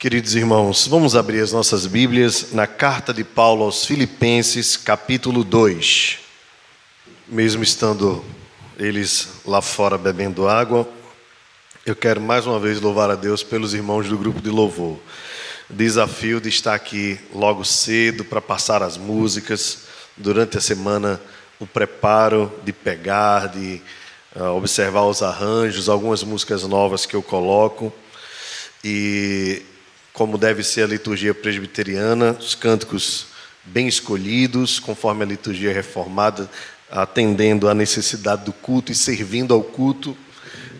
Queridos irmãos, vamos abrir as nossas Bíblias na carta de Paulo aos Filipenses, capítulo 2. Mesmo estando eles lá fora bebendo água, eu quero mais uma vez louvar a Deus pelos irmãos do grupo de louvor. Desafio de estar aqui logo cedo para passar as músicas, durante a semana o preparo de pegar, de uh, observar os arranjos, algumas músicas novas que eu coloco. E como deve ser a liturgia presbiteriana, os cânticos bem escolhidos, conforme a liturgia reformada, atendendo à necessidade do culto e servindo ao culto.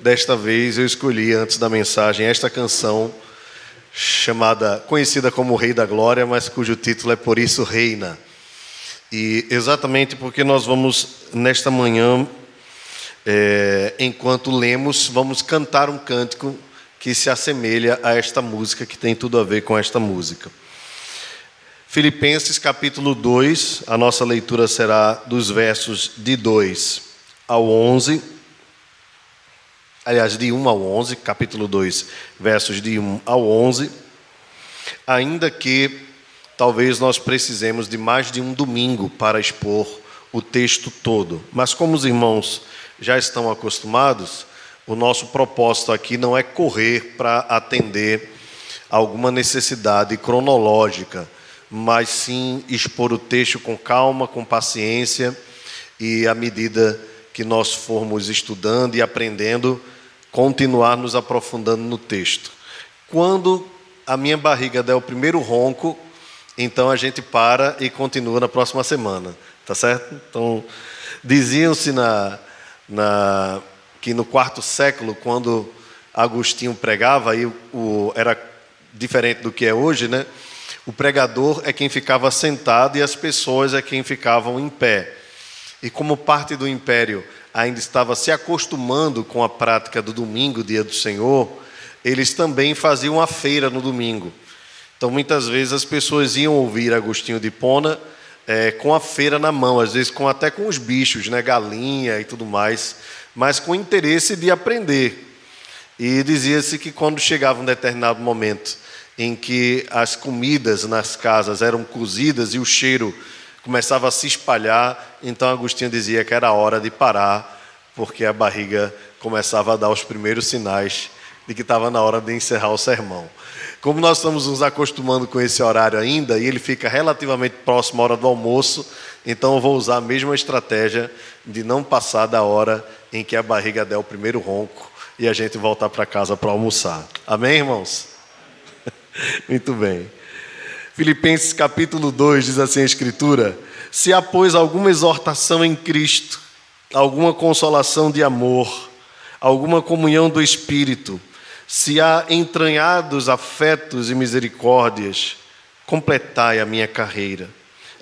Desta vez eu escolhi, antes da mensagem, esta canção chamada, conhecida como Rei da Glória, mas cujo título é Por Isso Reina. E exatamente porque nós vamos, nesta manhã, é, enquanto lemos, vamos cantar um cântico que se assemelha a esta música, que tem tudo a ver com esta música. Filipenses capítulo 2, a nossa leitura será dos versos de 2 ao 11. Aliás, de 1 ao 11, capítulo 2, versos de 1 ao 11. Ainda que talvez nós precisemos de mais de um domingo para expor o texto todo. Mas como os irmãos já estão acostumados, o nosso propósito aqui não é correr para atender alguma necessidade cronológica, mas sim expor o texto com calma, com paciência e à medida que nós formos estudando e aprendendo, continuar nos aprofundando no texto. Quando a minha barriga der o primeiro ronco, então a gente para e continua na próxima semana, tá certo? Então, diziam-se na, na que no quarto século, quando Agostinho pregava, aí o, era diferente do que é hoje, né? O pregador é quem ficava sentado e as pessoas é quem ficavam em pé. E como parte do império ainda estava se acostumando com a prática do domingo, dia do Senhor, eles também faziam a feira no domingo. Então, muitas vezes as pessoas iam ouvir Agostinho de Pona é, com a feira na mão, às vezes com, até com os bichos, né, galinha e tudo mais mas com interesse de aprender. E dizia-se que quando chegava um determinado momento em que as comidas nas casas eram cozidas e o cheiro começava a se espalhar, então Agostinho dizia que era hora de parar, porque a barriga começava a dar os primeiros sinais de que estava na hora de encerrar o sermão. Como nós estamos nos acostumando com esse horário ainda, e ele fica relativamente próximo à hora do almoço, então eu vou usar a mesma estratégia de não passar da hora em que a barriga der o primeiro ronco e a gente voltar para casa para almoçar. Amém, irmãos? Muito bem. Filipenses capítulo 2 diz assim a Escritura: Se há, pois, alguma exortação em Cristo, alguma consolação de amor, alguma comunhão do Espírito, se há entranhados afetos e misericórdias, completai a minha carreira,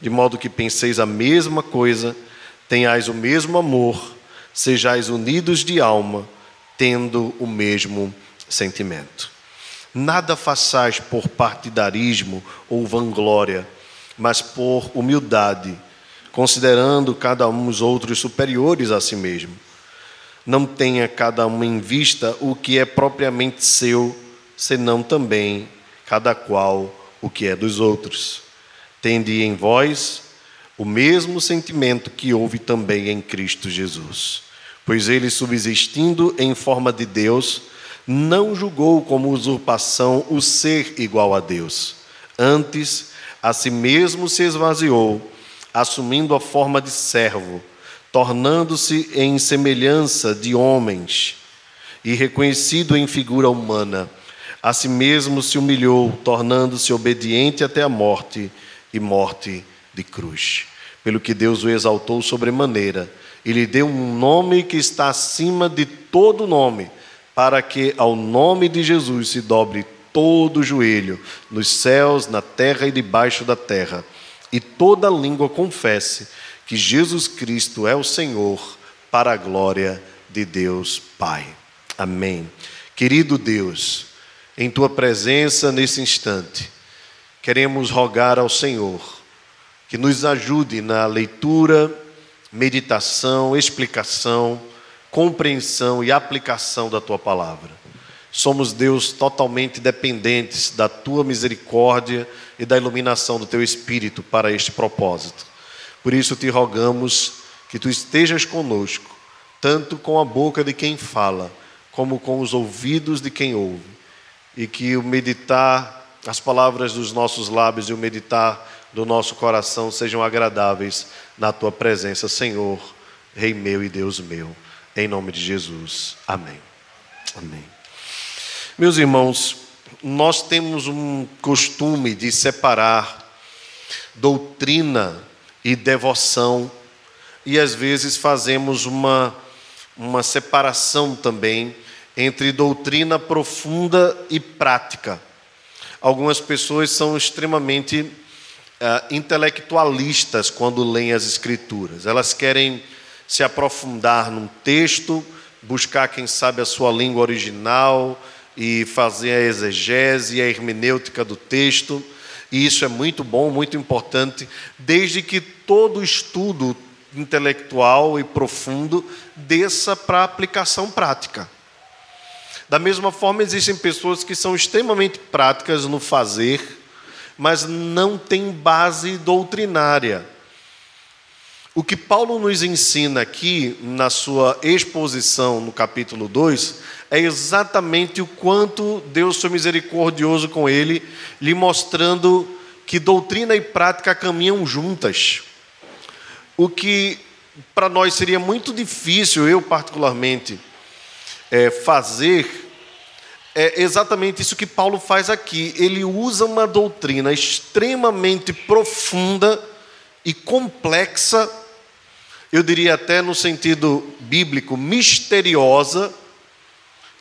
de modo que penseis a mesma coisa, tenhais o mesmo amor sejais unidos de alma, tendo o mesmo sentimento. Nada façais por partidarismo ou vanglória, mas por humildade, considerando cada um os outros superiores a si mesmo. Não tenha cada um em vista o que é propriamente seu, senão também cada qual o que é dos outros. Tende em vós o mesmo sentimento que houve também em Cristo Jesus Pois ele, subsistindo em forma de Deus, não julgou como usurpação o ser igual a Deus. Antes, a si mesmo se esvaziou, assumindo a forma de servo, tornando-se em semelhança de homens e reconhecido em figura humana. A si mesmo se humilhou, tornando-se obediente até a morte e morte de cruz. Pelo que Deus o exaltou sobremaneira e lhe deu um nome que está acima de todo nome, para que ao nome de Jesus se dobre todo o joelho, nos céus, na terra e debaixo da terra, e toda língua confesse que Jesus Cristo é o Senhor, para a glória de Deus Pai. Amém. Querido Deus, em tua presença nesse instante, queremos rogar ao Senhor que nos ajude na leitura meditação, explicação, compreensão e aplicação da tua palavra. somos Deus totalmente dependentes da tua misericórdia e da iluminação do teu espírito para este propósito. Por isso te rogamos que tu estejas conosco, tanto com a boca de quem fala, como com os ouvidos de quem ouve, e que o meditar as palavras dos nossos lábios e o meditar do nosso coração sejam agradáveis na tua presença, Senhor, Rei meu e Deus meu. Em nome de Jesus. Amém. Amém. Meus irmãos, nós temos um costume de separar doutrina e devoção, e às vezes fazemos uma, uma separação também entre doutrina profunda e prática. Algumas pessoas são extremamente uh, intelectualistas quando leem as Escrituras, elas querem se aprofundar num texto, buscar, quem sabe, a sua língua original e fazer a exegese e a hermenêutica do texto. E isso é muito bom, muito importante, desde que todo estudo intelectual e profundo desça para a aplicação prática. Da mesma forma, existem pessoas que são extremamente práticas no fazer, mas não têm base doutrinária. O que Paulo nos ensina aqui, na sua exposição no capítulo 2, é exatamente o quanto Deus foi misericordioso com ele, lhe mostrando que doutrina e prática caminham juntas. O que para nós seria muito difícil, eu particularmente, é, fazer é exatamente isso que Paulo faz aqui. Ele usa uma doutrina extremamente profunda e complexa, eu diria até no sentido bíblico, misteriosa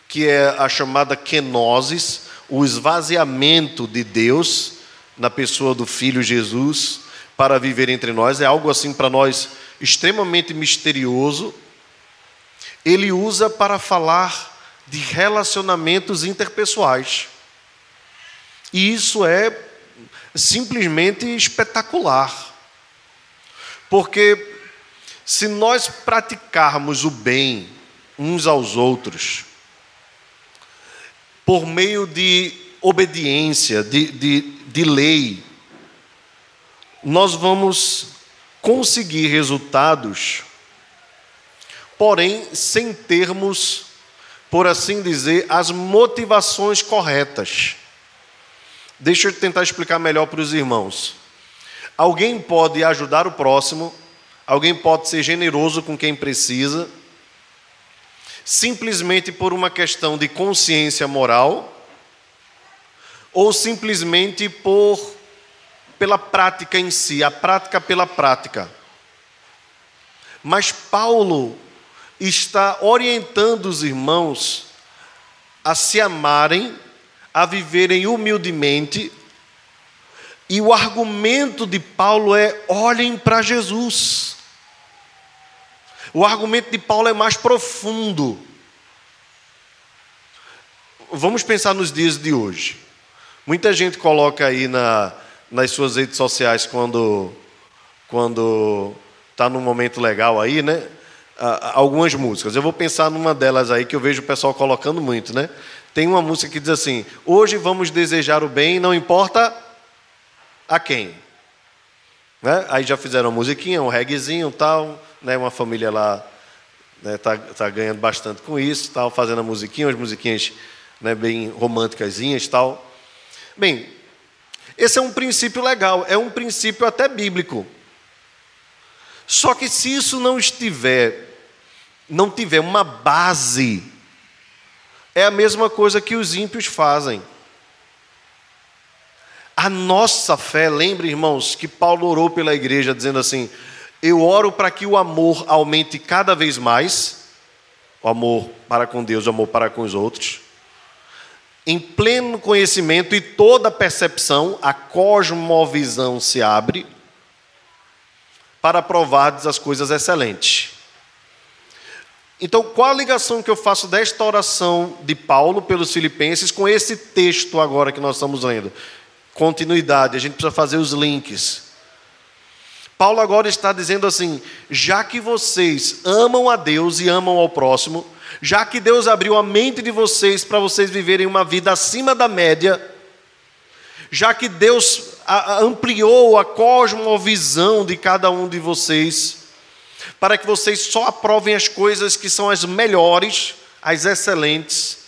que é a chamada kenosis, o esvaziamento de Deus na pessoa do Filho Jesus para viver entre nós, é algo assim para nós extremamente misterioso. Ele usa para falar de relacionamentos interpessoais. E isso é simplesmente espetacular. Porque se nós praticarmos o bem uns aos outros, por meio de obediência, de, de, de lei, nós vamos conseguir resultados, porém sem termos, por assim dizer, as motivações corretas. Deixa eu tentar explicar melhor para os irmãos. Alguém pode ajudar o próximo, alguém pode ser generoso com quem precisa, simplesmente por uma questão de consciência moral ou simplesmente por pela prática em si, a prática pela prática. Mas Paulo está orientando os irmãos a se amarem, a viverem humildemente, e o argumento de Paulo é: olhem para Jesus. O argumento de Paulo é mais profundo. Vamos pensar nos dias de hoje. Muita gente coloca aí na, nas suas redes sociais quando quando está num momento legal aí, né? Algumas músicas. Eu vou pensar numa delas aí que eu vejo o pessoal colocando muito, né? Tem uma música que diz assim: Hoje vamos desejar o bem, não importa a quem. Né? Aí já fizeram uma musiquinha, um reguezinho tal né, uma família lá está né, tá, tá ganhando bastante com isso, tal, fazendo a musiquinha, as musiquinhas né, bem românticas tal. Bem, esse é um princípio legal, é um princípio até bíblico. Só que se isso não estiver, não tiver uma base, é a mesma coisa que os ímpios fazem. A nossa fé, lembre, irmãos, que Paulo orou pela igreja dizendo assim: eu oro para que o amor aumente cada vez mais, o amor para com Deus, o amor para com os outros. Em pleno conhecimento e toda percepção, a cosmovisão se abre para provar as coisas excelentes. Então, qual a ligação que eu faço desta oração de Paulo pelos Filipenses com esse texto agora que nós estamos lendo? Continuidade, a gente precisa fazer os links. Paulo agora está dizendo assim: já que vocês amam a Deus e amam ao próximo, já que Deus abriu a mente de vocês para vocês viverem uma vida acima da média, já que Deus ampliou a cosmovisão de cada um de vocês, para que vocês só aprovem as coisas que são as melhores, as excelentes.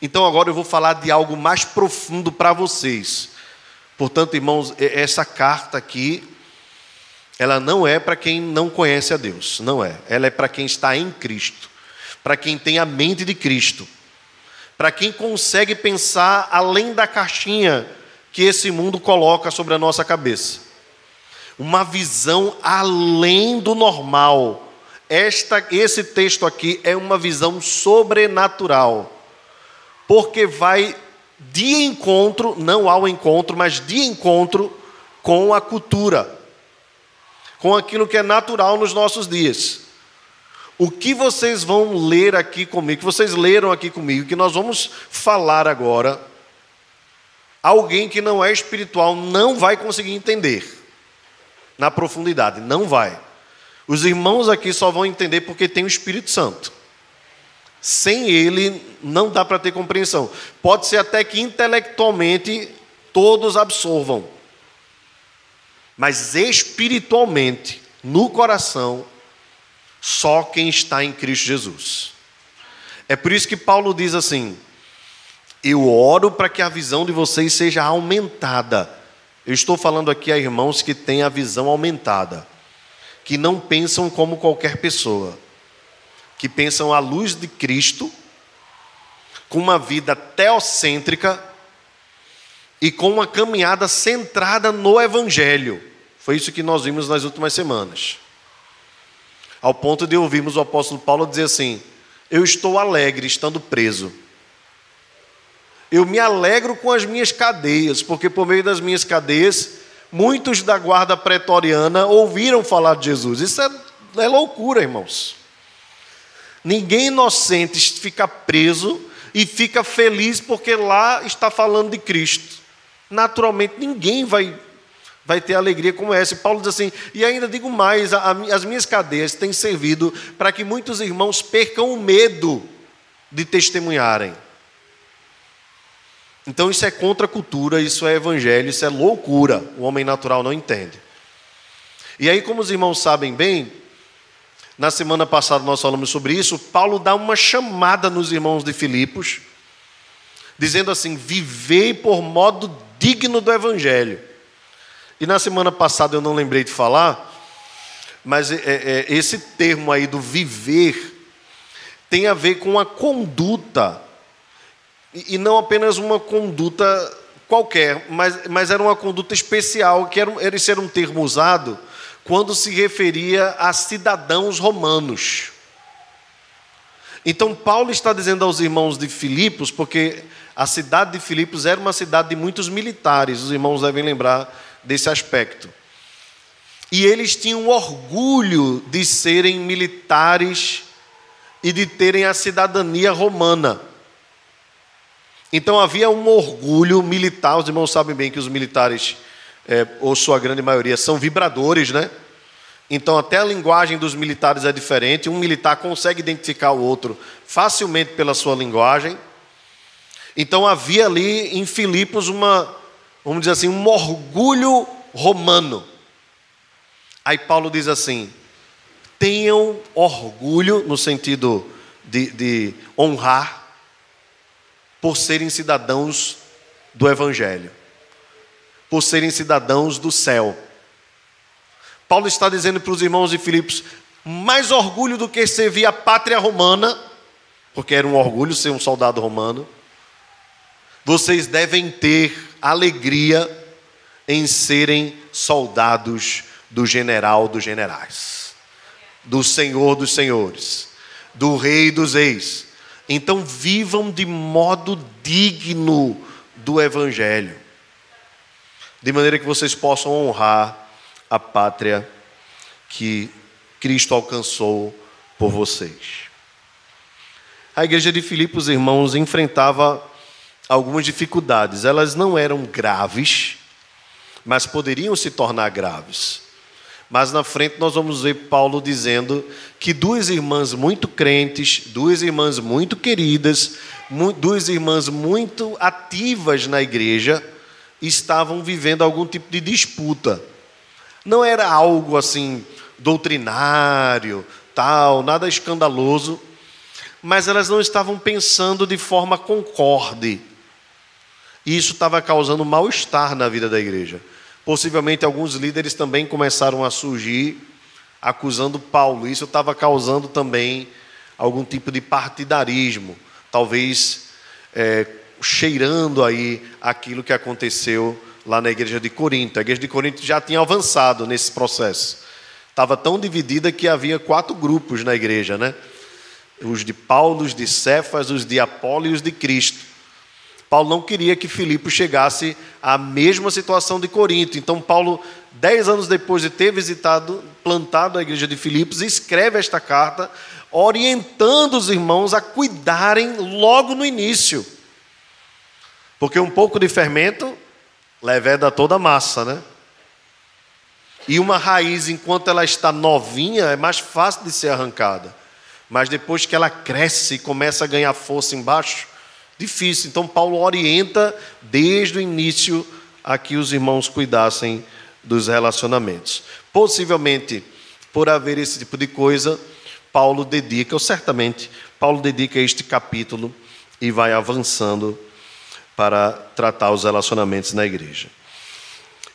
Então agora eu vou falar de algo mais profundo para vocês. Portanto, irmãos, essa carta aqui, ela não é para quem não conhece a Deus, não é. Ela é para quem está em Cristo, para quem tem a mente de Cristo, para quem consegue pensar além da caixinha que esse mundo coloca sobre a nossa cabeça. Uma visão além do normal. Esta, esse texto aqui é uma visão sobrenatural, porque vai de encontro, não ao encontro, mas de encontro com a cultura, com aquilo que é natural nos nossos dias. O que vocês vão ler aqui comigo, que vocês leram aqui comigo, que nós vamos falar agora, alguém que não é espiritual não vai conseguir entender na profundidade, não vai. Os irmãos aqui só vão entender porque tem o Espírito Santo. Sem ele, não dá para ter compreensão. Pode ser até que intelectualmente todos absorvam, mas espiritualmente, no coração, só quem está em Cristo Jesus. É por isso que Paulo diz assim: Eu oro para que a visão de vocês seja aumentada. Eu estou falando aqui a irmãos que têm a visão aumentada, que não pensam como qualquer pessoa que pensam à luz de Cristo, com uma vida teocêntrica e com uma caminhada centrada no Evangelho. Foi isso que nós vimos nas últimas semanas. Ao ponto de ouvirmos o apóstolo Paulo dizer assim: Eu estou alegre estando preso. Eu me alegro com as minhas cadeias, porque por meio das minhas cadeias, muitos da guarda pretoriana ouviram falar de Jesus. Isso é, é loucura, irmãos. Ninguém inocente fica preso e fica feliz porque lá está falando de Cristo. Naturalmente, ninguém vai, vai ter alegria como essa. E Paulo diz assim: e ainda digo mais: a, a, as minhas cadeias têm servido para que muitos irmãos percam o medo de testemunharem. Então, isso é contra a cultura, isso é evangelho, isso é loucura. O homem natural não entende. E aí, como os irmãos sabem bem, na semana passada nós falamos sobre isso. Paulo dá uma chamada nos irmãos de Filipos, dizendo assim: vivei por modo digno do Evangelho. E na semana passada eu não lembrei de falar, mas é, é, esse termo aí do viver tem a ver com a conduta, e, não apenas uma conduta qualquer, mas, mas era uma conduta especial, que era, era, esse era um termo usado quando se referia a cidadãos romanos. Então, Paulo está dizendo aos irmãos de Filipos, porque a cidade de Filipos era uma cidade de muitos militares, os irmãos devem lembrar desse aspecto. E eles tinham orgulho de serem militares e de terem a cidadania romana. Então havia um orgulho militar, os irmãos sabem bem que os militares é, ou sua grande maioria, são vibradores, né? Então, até a linguagem dos militares é diferente. Um militar consegue identificar o outro facilmente pela sua linguagem. Então, havia ali em Filipos uma, vamos dizer assim, um orgulho romano. Aí Paulo diz assim: tenham orgulho, no sentido de, de honrar, por serem cidadãos do Evangelho por serem cidadãos do céu. Paulo está dizendo para os irmãos de Filipos: mais orgulho do que servir a pátria romana, porque era um orgulho ser um soldado romano, vocês devem ter alegria em serem soldados do general dos generais, do senhor dos senhores, do rei dos reis. Então vivam de modo digno do evangelho de maneira que vocês possam honrar a pátria que Cristo alcançou por vocês. A igreja de Filipos, irmãos, enfrentava algumas dificuldades. Elas não eram graves, mas poderiam se tornar graves. Mas na frente nós vamos ver Paulo dizendo que duas irmãs muito crentes, duas irmãs muito queridas, duas irmãs muito ativas na igreja, estavam vivendo algum tipo de disputa. Não era algo assim doutrinário, tal, nada escandaloso, mas elas não estavam pensando de forma concorde. E isso estava causando mal-estar na vida da igreja. Possivelmente alguns líderes também começaram a surgir acusando Paulo. Isso estava causando também algum tipo de partidarismo, talvez é, cheirando aí aquilo que aconteceu lá na igreja de Corinto. A igreja de Corinto já tinha avançado nesse processo. Estava tão dividida que havia quatro grupos na igreja, né? Os de Paulo, os de Cefas, os de Apolo e os de Cristo. Paulo não queria que Filipe chegasse à mesma situação de Corinto. Então, Paulo, dez anos depois de ter visitado, plantado a igreja de Filipos, escreve esta carta, orientando os irmãos a cuidarem logo no início. Porque um pouco de fermento leveda toda a massa, né? E uma raiz, enquanto ela está novinha, é mais fácil de ser arrancada. Mas depois que ela cresce e começa a ganhar força embaixo, difícil. Então, Paulo orienta desde o início a que os irmãos cuidassem dos relacionamentos. Possivelmente, por haver esse tipo de coisa, Paulo dedica, ou certamente, Paulo dedica este capítulo e vai avançando para tratar os relacionamentos na igreja.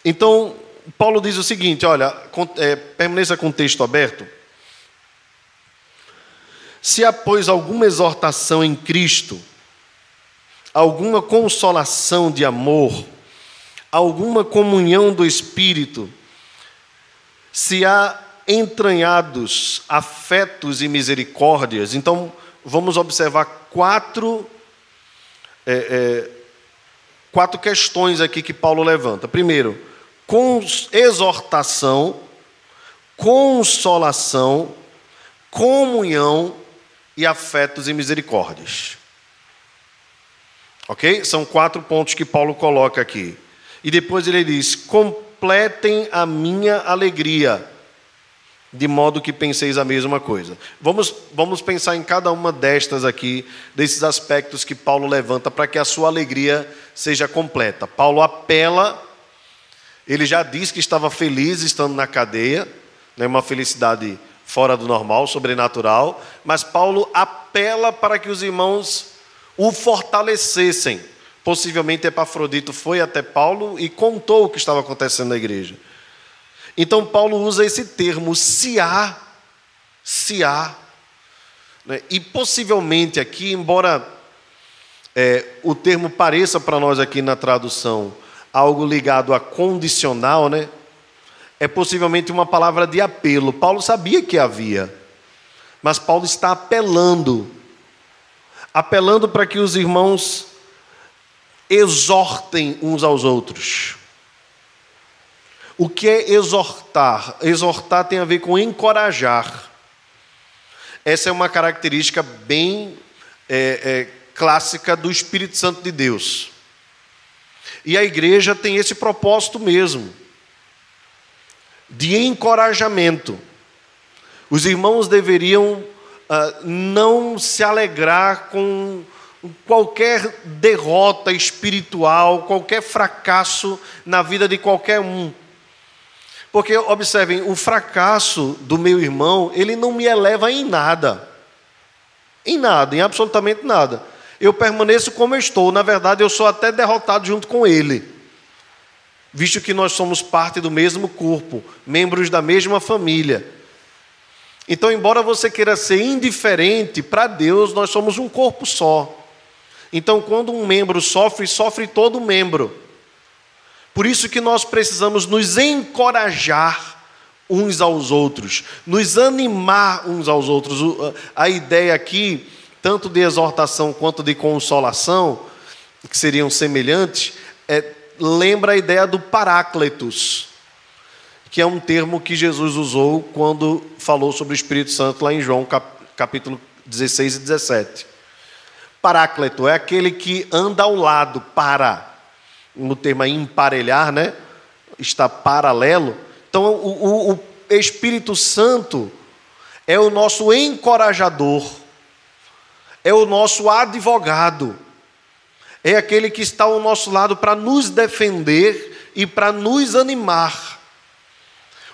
Então, Paulo diz o seguinte: olha, é, permaneça com o texto aberto. Se há, pois, alguma exortação em Cristo, alguma consolação de amor, alguma comunhão do Espírito, se há entranhados afetos e misericórdias, então vamos observar quatro, é, é, quatro questões aqui que Paulo levanta. Primeiro, exortação, consolação, comunhão e afetos e misericórdias. Ok? São quatro pontos que Paulo coloca aqui. E depois ele diz: completem a minha alegria, de modo que penseis a mesma coisa. Vamos, vamos pensar em cada uma destas aqui, desses aspectos que Paulo levanta para que a sua alegria seja completa. Paulo apela, ele já diz que estava feliz estando na cadeia, né, uma felicidade fora do normal, sobrenatural, mas Paulo apela para que os irmãos o fortalecessem. Possivelmente Epafrodito foi até Paulo e contou o que estava acontecendo na igreja. Então Paulo usa esse termo, se há, se há. Né? E possivelmente aqui, embora é, o termo pareça para nós aqui na tradução algo ligado a condicional, né? É possivelmente uma palavra de apelo. Paulo sabia que havia, mas Paulo está apelando apelando para que os irmãos exortem uns aos outros. O que é exortar? Exortar tem a ver com encorajar. Essa é uma característica bem é, é, clássica do Espírito Santo de Deus. E a igreja tem esse propósito mesmo, de encorajamento. Os irmãos deveriam uh, não se alegrar com qualquer derrota espiritual, qualquer fracasso na vida de qualquer um. Porque, observem, o fracasso do meu irmão, ele não me eleva em nada. Em nada, em absolutamente nada. Eu permaneço como eu estou. Na verdade, eu sou até derrotado junto com ele. Visto que nós somos parte do mesmo corpo, membros da mesma família. Então, embora você queira ser indiferente, para Deus nós somos um corpo só. Então, quando um membro sofre, sofre todo membro. Por isso que nós precisamos nos encorajar uns aos outros, nos animar uns aos outros. A ideia aqui, tanto de exortação quanto de consolação, que seriam semelhantes, é, lembra a ideia do Paráclitos que é um termo que Jesus usou quando falou sobre o Espírito Santo lá em João capítulo 16 e 17. Paráclito é aquele que anda ao lado, para. No termo emparelhar, né? Está paralelo. Então, o, o, o Espírito Santo é o nosso encorajador, é o nosso advogado, é aquele que está ao nosso lado para nos defender e para nos animar.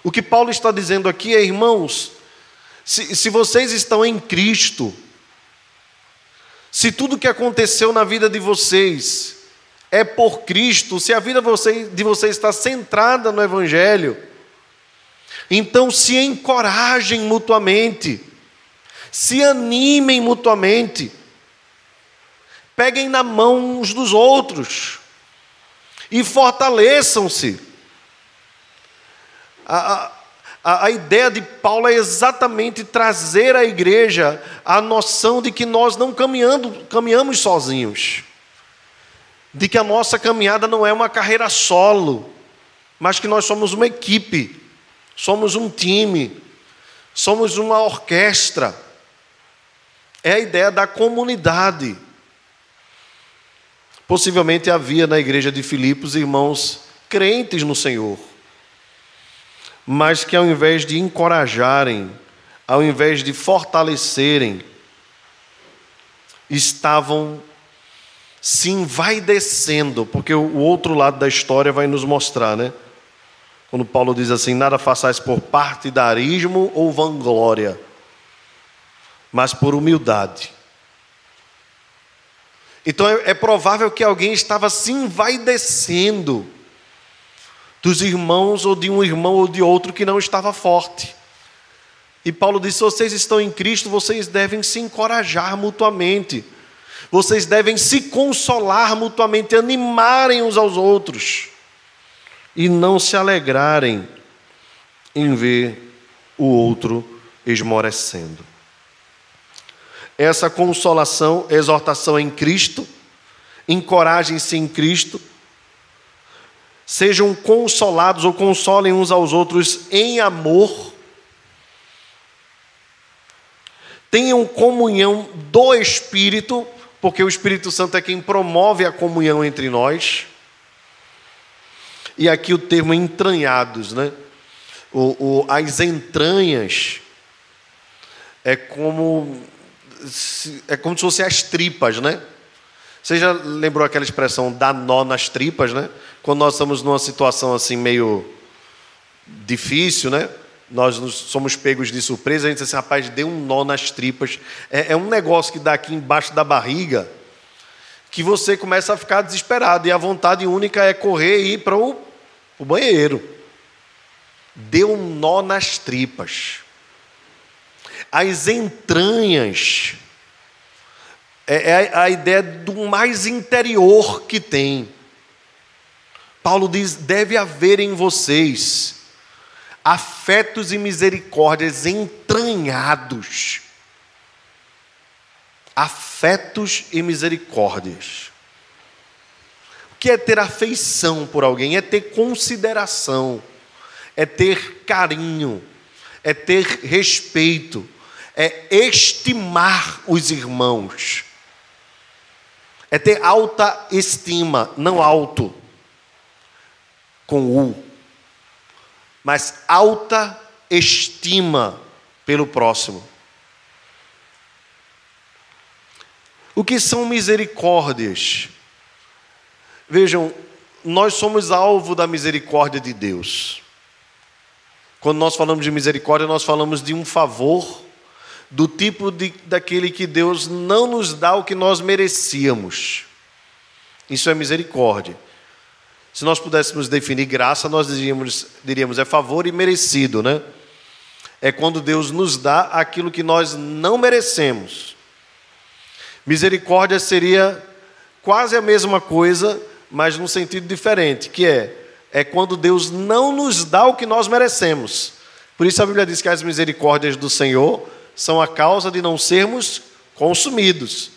O que Paulo está dizendo aqui é, irmãos, se, se vocês estão em Cristo, se tudo que aconteceu na vida de vocês é por Cristo, se a vida de vocês está centrada no Evangelho, então se encorajem mutuamente, se animem mutuamente, peguem na mão uns dos outros e fortaleçam-se. A, a, a, ideia de Paulo é exatamente trazer à igreja a noção de que nós não caminhando, caminhamos sozinhos, de que a nossa caminhada não é uma carreira solo, mas que nós somos uma equipe, somos um time, somos uma orquestra. É a ideia da comunidade. Possivelmente havia na igreja de Filipos irmãos crentes no Senhor, mas que ao invés de encorajarem, ao invés de fortalecerem, estavam se envaidecendo, porque o outro lado da história vai nos mostrar, né? Quando Paulo diz assim: nada façais por partidarismo ou vanglória, mas por humildade então é, é provável que alguém estava se envaidecendo dos irmãos, ou de um irmão ou de outro que não estava forte. E Paulo disse: se vocês estão em Cristo, vocês devem se encorajar mutuamente, vocês devem se consolar mutuamente, animarem uns aos outros, e não se alegrarem em ver o outro esmorecendo essa consolação, exortação em Cristo, encorajem-se em Cristo, sejam consolados ou consolem uns aos outros em amor, tenham comunhão do Espírito, porque o Espírito Santo é quem promove a comunhão entre nós. E aqui o termo entranhados, né? O, o, as entranhas é como é como se fossem as tripas, né? Você já lembrou aquela expressão dar nó nas tripas, né? Quando nós estamos numa situação assim meio difícil, né? Nós somos pegos de surpresa, a gente diz assim, rapaz, deu um nó nas tripas. É, é um negócio que dá aqui embaixo da barriga que você começa a ficar desesperado e a vontade única é correr e ir para o, o banheiro. Deu um nó nas tripas as entranhas. É, é a ideia do mais interior que tem. Paulo diz: deve haver em vocês afetos e misericórdias entranhados. Afetos e misericórdias. O que é ter afeição por alguém? É ter consideração, é ter carinho, é ter respeito, é estimar os irmãos, é ter alta estima, não alto, com U, mas alta estima pelo próximo. O que são misericórdias? Vejam, nós somos alvo da misericórdia de Deus. Quando nós falamos de misericórdia, nós falamos de um favor do tipo de, daquele que Deus não nos dá o que nós merecíamos. Isso é misericórdia. Se nós pudéssemos definir graça, nós diríamos, diríamos é favor e merecido, né? É quando Deus nos dá aquilo que nós não merecemos. Misericórdia seria quase a mesma coisa, mas num sentido diferente, que é é quando Deus não nos dá o que nós merecemos. Por isso a Bíblia diz que as misericórdias do Senhor são a causa de não sermos consumidos,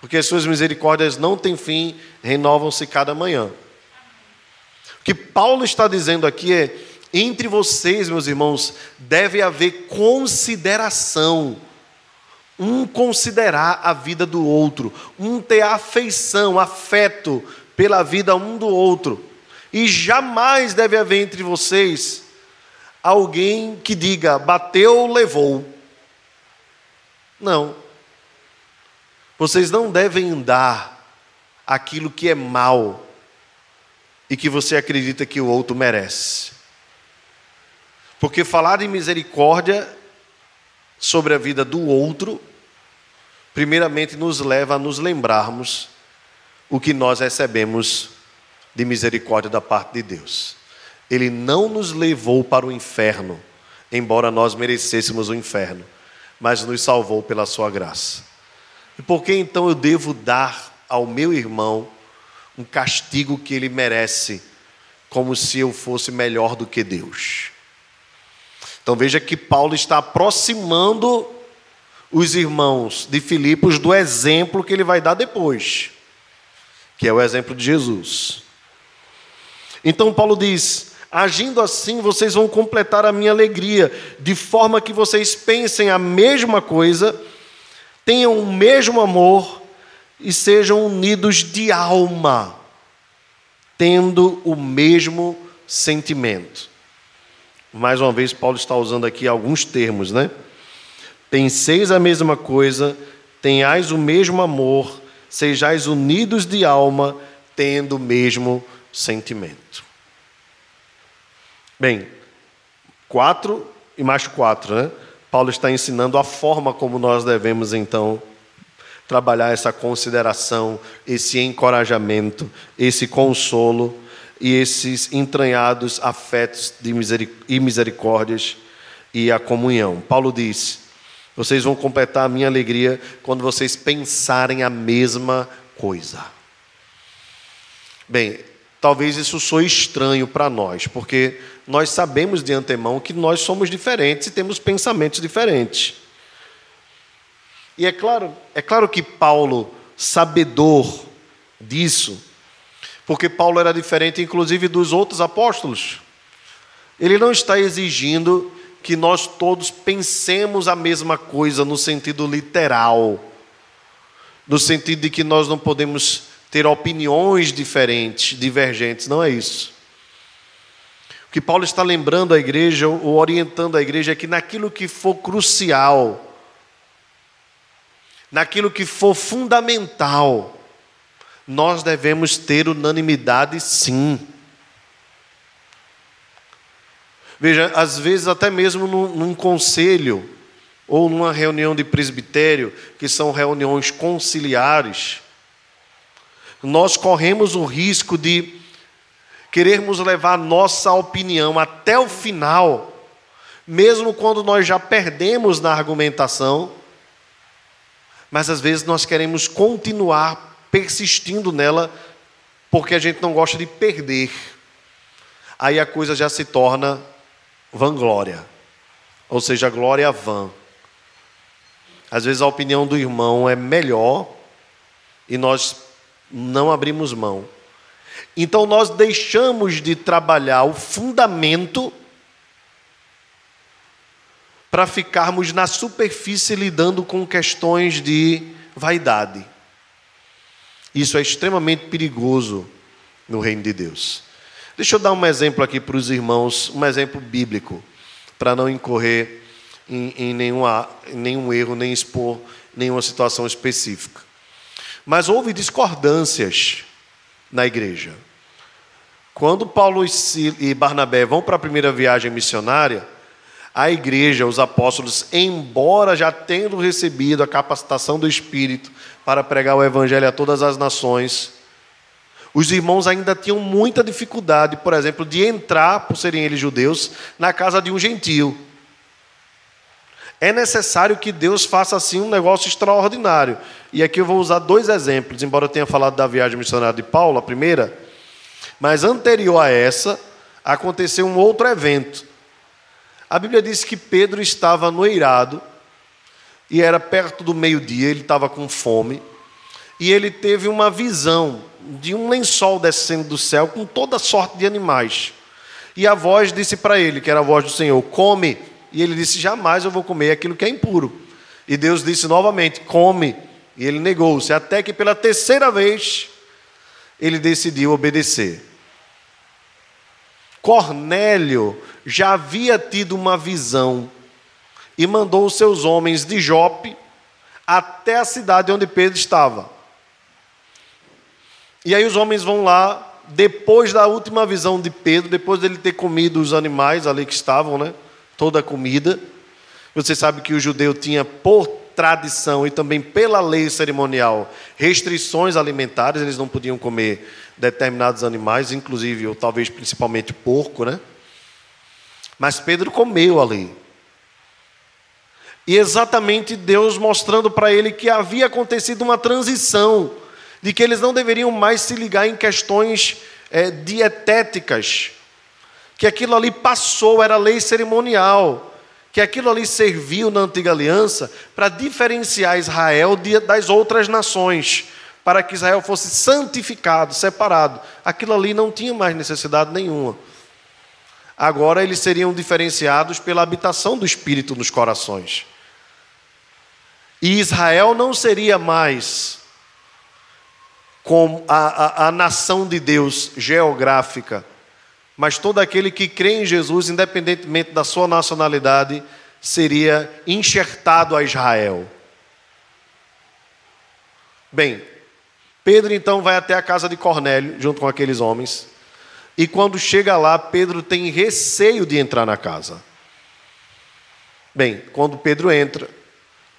porque as suas misericórdias não têm fim, renovam-se cada manhã. Que Paulo está dizendo aqui é: entre vocês, meus irmãos, deve haver consideração. Um considerar a vida do outro, um ter afeição, afeto pela vida um do outro. E jamais deve haver entre vocês alguém que diga bateu, levou. Não. Vocês não devem dar aquilo que é mal e que você acredita que o outro merece. Porque falar de misericórdia sobre a vida do outro, primeiramente nos leva a nos lembrarmos o que nós recebemos de misericórdia da parte de Deus. Ele não nos levou para o inferno, embora nós merecêssemos o inferno, mas nos salvou pela sua graça. E por que então eu devo dar ao meu irmão um castigo que ele merece, como se eu fosse melhor do que Deus? Então veja que Paulo está aproximando os irmãos de Filipos do exemplo que ele vai dar depois, que é o exemplo de Jesus. Então Paulo diz: Agindo assim, vocês vão completar a minha alegria, de forma que vocês pensem a mesma coisa, tenham o mesmo amor e sejam unidos de alma, tendo o mesmo sentimento. Mais uma vez, Paulo está usando aqui alguns termos, né? Penseis a mesma coisa, tenhais o mesmo amor, sejais unidos de alma, tendo o mesmo sentimento. Bem, quatro e mais quatro, né? Paulo está ensinando a forma como nós devemos então trabalhar essa consideração, esse encorajamento, esse consolo e esses entranhados afetos de miseric e misericórdias e a comunhão. Paulo diz: Vocês vão completar a minha alegria quando vocês pensarem a mesma coisa. Bem, talvez isso soe estranho para nós, porque nós sabemos de antemão que nós somos diferentes e temos pensamentos diferentes. E é claro, é claro que Paulo, sabedor disso, porque Paulo era diferente inclusive dos outros apóstolos. Ele não está exigindo que nós todos pensemos a mesma coisa no sentido literal, no sentido de que nós não podemos ter opiniões diferentes, divergentes, não é isso. O que Paulo está lembrando a igreja, ou orientando a igreja, é que naquilo que for crucial, naquilo que for fundamental, nós devemos ter unanimidade sim. Veja, às vezes, até mesmo num, num conselho, ou numa reunião de presbitério, que são reuniões conciliares, nós corremos o risco de querermos levar nossa opinião até o final, mesmo quando nós já perdemos na argumentação, mas às vezes nós queremos continuar persistindo nela porque a gente não gosta de perder. Aí a coisa já se torna vanglória, ou seja, glória vã. Às vezes a opinião do irmão é melhor e nós não abrimos mão. Então nós deixamos de trabalhar o fundamento para ficarmos na superfície lidando com questões de vaidade. Isso é extremamente perigoso no reino de Deus. Deixa eu dar um exemplo aqui para os irmãos, um exemplo bíblico, para não incorrer em, em, nenhuma, em nenhum erro, nem expor nenhuma situação específica. Mas houve discordâncias na igreja. Quando Paulo e Barnabé vão para a primeira viagem missionária, a igreja, os apóstolos, embora já tendo recebido a capacitação do Espírito para pregar o Evangelho a todas as nações, os irmãos ainda tinham muita dificuldade, por exemplo, de entrar, por serem eles judeus, na casa de um gentio. É necessário que Deus faça assim um negócio extraordinário. E aqui eu vou usar dois exemplos, embora eu tenha falado da viagem missionária de Paulo, a primeira, mas anterior a essa, aconteceu um outro evento. A Bíblia diz que Pedro estava noirado e era perto do meio-dia, ele estava com fome, e ele teve uma visão de um lençol descendo do céu com toda sorte de animais. E a voz disse para ele, que era a voz do Senhor: Come. E ele disse: Jamais eu vou comer aquilo que é impuro. E Deus disse novamente: Come. E ele negou-se, até que pela terceira vez ele decidiu obedecer. Cornélio já havia tido uma visão e mandou os seus homens de Jope até a cidade onde Pedro estava. E aí os homens vão lá, depois da última visão de Pedro, depois dele ter comido os animais ali que estavam, né? Toda a comida. Você sabe que o judeu tinha por tradição e também pela lei cerimonial restrições alimentares, eles não podiam comer determinados animais, inclusive ou talvez principalmente porco, né? Mas Pedro comeu ali. E exatamente Deus mostrando para ele que havia acontecido uma transição, de que eles não deveriam mais se ligar em questões é, dietéticas, que aquilo ali passou, era lei cerimonial, que aquilo ali serviu na antiga aliança para diferenciar Israel das outras nações, para que Israel fosse santificado, separado. Aquilo ali não tinha mais necessidade nenhuma. Agora eles seriam diferenciados pela habitação do Espírito nos corações. E Israel não seria mais como a, a, a nação de Deus geográfica, mas todo aquele que crê em Jesus, independentemente da sua nacionalidade, seria enxertado a Israel. Bem, Pedro então vai até a casa de Cornélio, junto com aqueles homens, e quando chega lá, Pedro tem receio de entrar na casa. Bem, quando Pedro entra,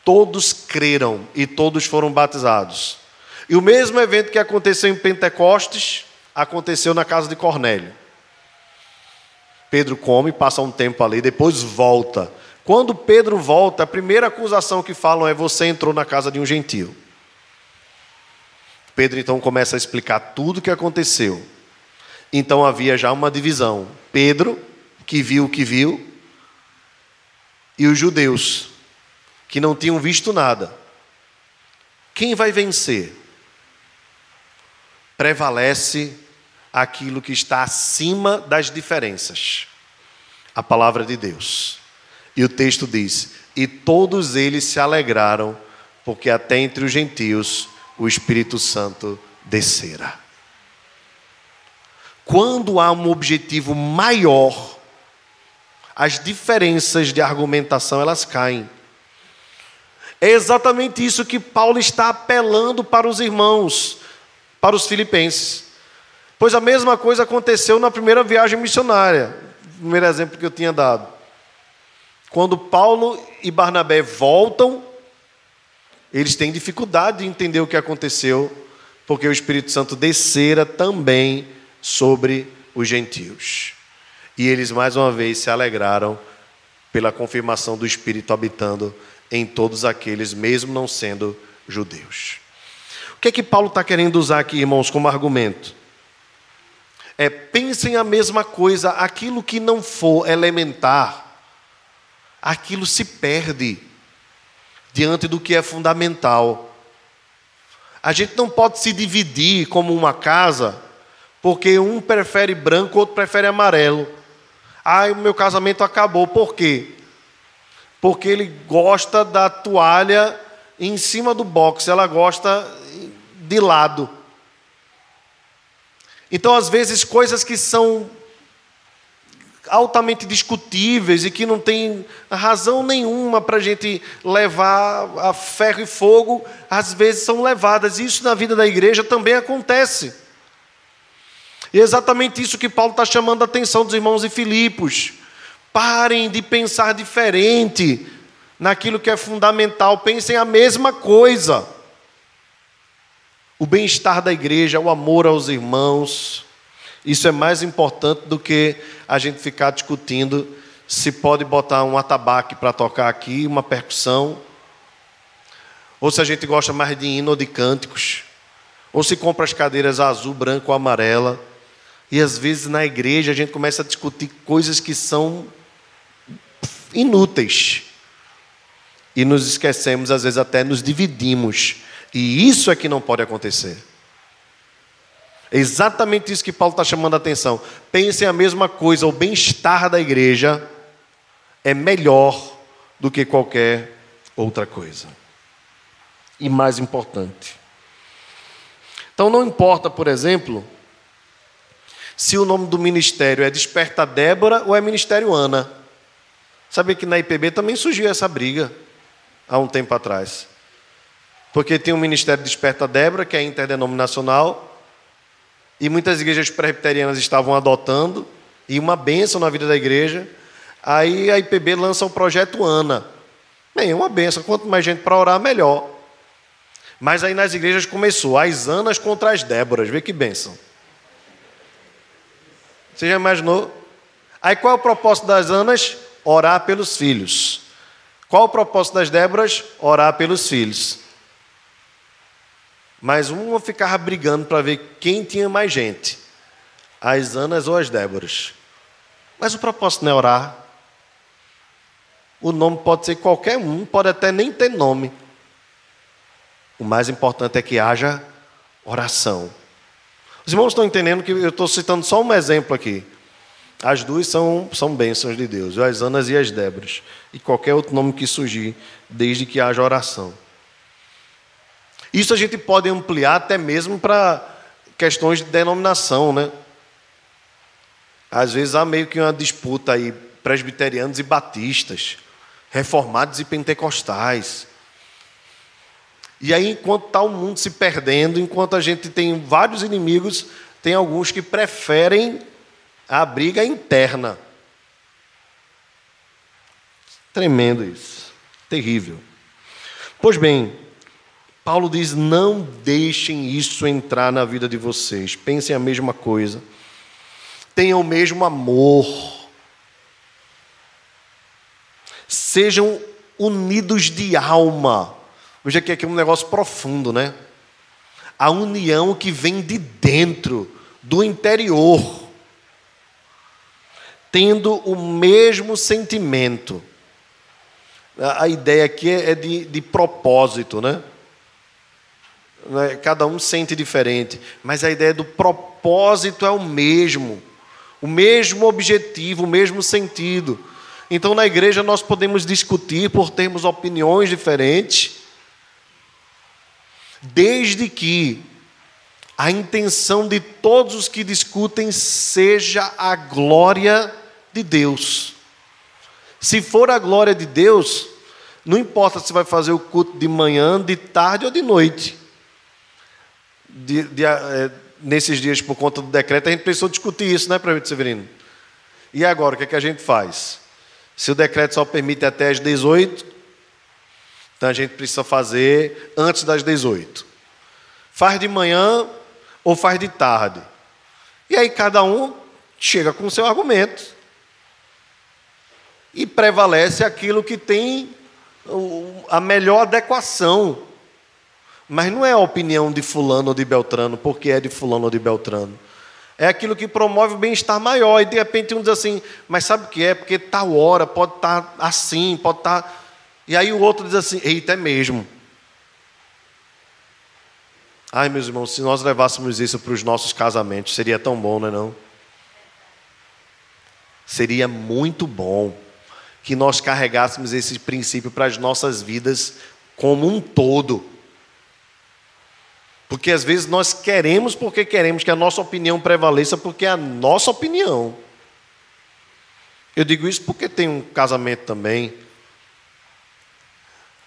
todos creram e todos foram batizados. E o mesmo evento que aconteceu em Pentecostes aconteceu na casa de Cornélio. Pedro come, passa um tempo ali, depois volta. Quando Pedro volta, a primeira acusação que falam é: Você entrou na casa de um gentio. Pedro então começa a explicar tudo o que aconteceu. Então havia já uma divisão: Pedro, que viu o que viu, e os judeus, que não tinham visto nada. Quem vai vencer? Prevalece aquilo que está acima das diferenças a palavra de Deus. E o texto diz: E todos eles se alegraram, porque até entre os gentios o Espírito Santo descera. Quando há um objetivo maior, as diferenças de argumentação elas caem. É exatamente isso que Paulo está apelando para os irmãos, para os filipenses. Pois a mesma coisa aconteceu na primeira viagem missionária, o primeiro exemplo que eu tinha dado. Quando Paulo e Barnabé voltam, eles têm dificuldade de entender o que aconteceu, porque o Espírito Santo descera também sobre os gentios. E eles mais uma vez se alegraram pela confirmação do Espírito habitando em todos aqueles, mesmo não sendo judeus. O que é que Paulo está querendo usar aqui, irmãos, como argumento? É, pensem a mesma coisa, aquilo que não for elementar, aquilo se perde diante do que é fundamental. A gente não pode se dividir como uma casa, porque um prefere branco, outro prefere amarelo. Ah, o meu casamento acabou. Por quê? Porque ele gosta da toalha em cima do box, ela gosta de lado. Então, às vezes, coisas que são altamente discutíveis e que não tem razão nenhuma para a gente levar a ferro e fogo, às vezes são levadas. Isso na vida da igreja também acontece. E é exatamente isso que Paulo está chamando a atenção dos irmãos de Filipos. Parem de pensar diferente naquilo que é fundamental, pensem a mesma coisa. O bem-estar da igreja, o amor aos irmãos, isso é mais importante do que a gente ficar discutindo se pode botar um atabaque para tocar aqui, uma percussão, ou se a gente gosta mais de hino ou de cânticos, ou se compra as cadeiras azul, branco ou amarela. E às vezes na igreja a gente começa a discutir coisas que são inúteis. E nos esquecemos, às vezes até nos dividimos e isso é que não pode acontecer. É exatamente isso que Paulo está chamando a atenção. Pensem a mesma coisa, o bem-estar da igreja é melhor do que qualquer outra coisa. E mais importante. Então não importa, por exemplo, se o nome do ministério é Desperta Débora ou é Ministério Ana. Sabe que na IPB também surgiu essa briga há um tempo atrás. Porque tem o Ministério Desperta Débora, que é interdenominacional, e muitas igrejas presbiterianas estavam adotando, e uma bênção na vida da igreja. Aí a IPB lança o projeto Ana. Bem, é uma benção. Quanto mais gente para orar, melhor. Mas aí nas igrejas começou as Anas contra as Déboras. Vê que benção. Você já imaginou? Aí qual é o propósito das Anas? Orar pelos filhos. Qual o propósito das Déboras? Orar pelos filhos. Mas uma ficava brigando para ver quem tinha mais gente. As Anas ou as Déboras. Mas o propósito não é orar. O nome pode ser qualquer um, pode até nem ter nome. O mais importante é que haja oração. Os irmãos estão entendendo que eu estou citando só um exemplo aqui. As duas são, são bênçãos de Deus, as Anas e as Débora. E qualquer outro nome que surgir, desde que haja oração. Isso a gente pode ampliar até mesmo para questões de denominação, né? Às vezes há meio que uma disputa aí, presbiterianos e batistas reformados e pentecostais. E aí, enquanto está o mundo se perdendo, enquanto a gente tem vários inimigos, tem alguns que preferem a briga interna. Tremendo isso. Terrível. Pois bem, Paulo diz: não deixem isso entrar na vida de vocês. Pensem a mesma coisa. Tenham o mesmo amor sejam unidos de alma. Hoje aqui é um negócio profundo, né? A união que vem de dentro, do interior, tendo o mesmo sentimento. A ideia aqui é de, de propósito, né? É? Cada um sente diferente, mas a ideia do propósito é o mesmo, o mesmo objetivo, o mesmo sentido. Então, na igreja, nós podemos discutir por termos opiniões diferentes, desde que a intenção de todos os que discutem seja a glória de Deus. Se for a glória de Deus, não importa se vai fazer o culto de manhã, de tarde ou de noite. De, de, é, nesses dias, por conta do decreto, a gente precisou discutir isso, né, Prefeito Severino? E agora, o que, é que a gente faz? Se o decreto só permite até as 18, então a gente precisa fazer antes das 18. Faz de manhã ou faz de tarde. E aí cada um chega com o seu argumento. E prevalece aquilo que tem a melhor adequação. Mas não é a opinião de fulano ou de Beltrano, porque é de fulano ou de Beltrano. É aquilo que promove o bem-estar maior. E de repente um diz assim, mas sabe o que é? Porque tal hora pode estar assim, pode estar. E aí o outro diz assim, eita, é mesmo. Ai, meus irmãos, se nós levássemos isso para os nossos casamentos, seria tão bom, não é não? Seria muito bom que nós carregássemos esse princípio para as nossas vidas como um todo. Porque às vezes nós queremos porque queremos que a nossa opinião prevaleça, porque é a nossa opinião. Eu digo isso porque tem um casamento também.